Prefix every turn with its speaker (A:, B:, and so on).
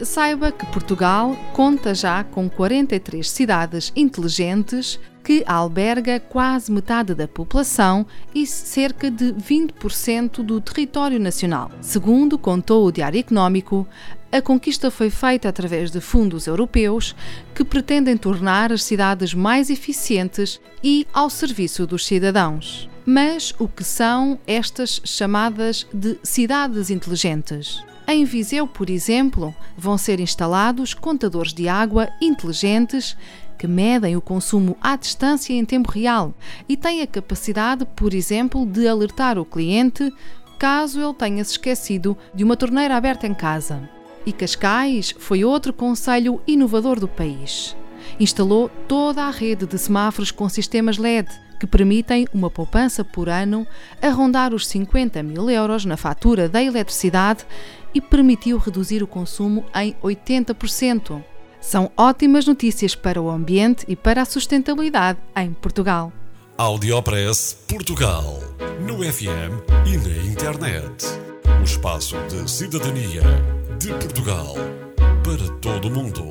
A: Saiba que Portugal conta já com 43 cidades inteligentes que alberga quase metade da população e cerca de 20% do território nacional. Segundo contou o Diário Económico, a conquista foi feita através de fundos europeus que pretendem tornar as cidades mais eficientes e ao serviço dos cidadãos. Mas o que são estas chamadas de cidades inteligentes? Em Viseu, por exemplo, vão ser instalados contadores de água inteligentes que medem o consumo à distância em tempo real e têm a capacidade, por exemplo, de alertar o cliente caso ele tenha se esquecido de uma torneira aberta em casa. E Cascais foi outro conselho inovador do país. Instalou toda a rede de semáforos com sistemas LED que permitem uma poupança por ano a rondar os 50 mil euros na fatura da eletricidade e permitiu reduzir o consumo em 80%. São ótimas notícias para o ambiente e para a sustentabilidade em Portugal.
B: Audiopress Portugal. No FM e na internet. O espaço de cidadania de Portugal para todo o mundo.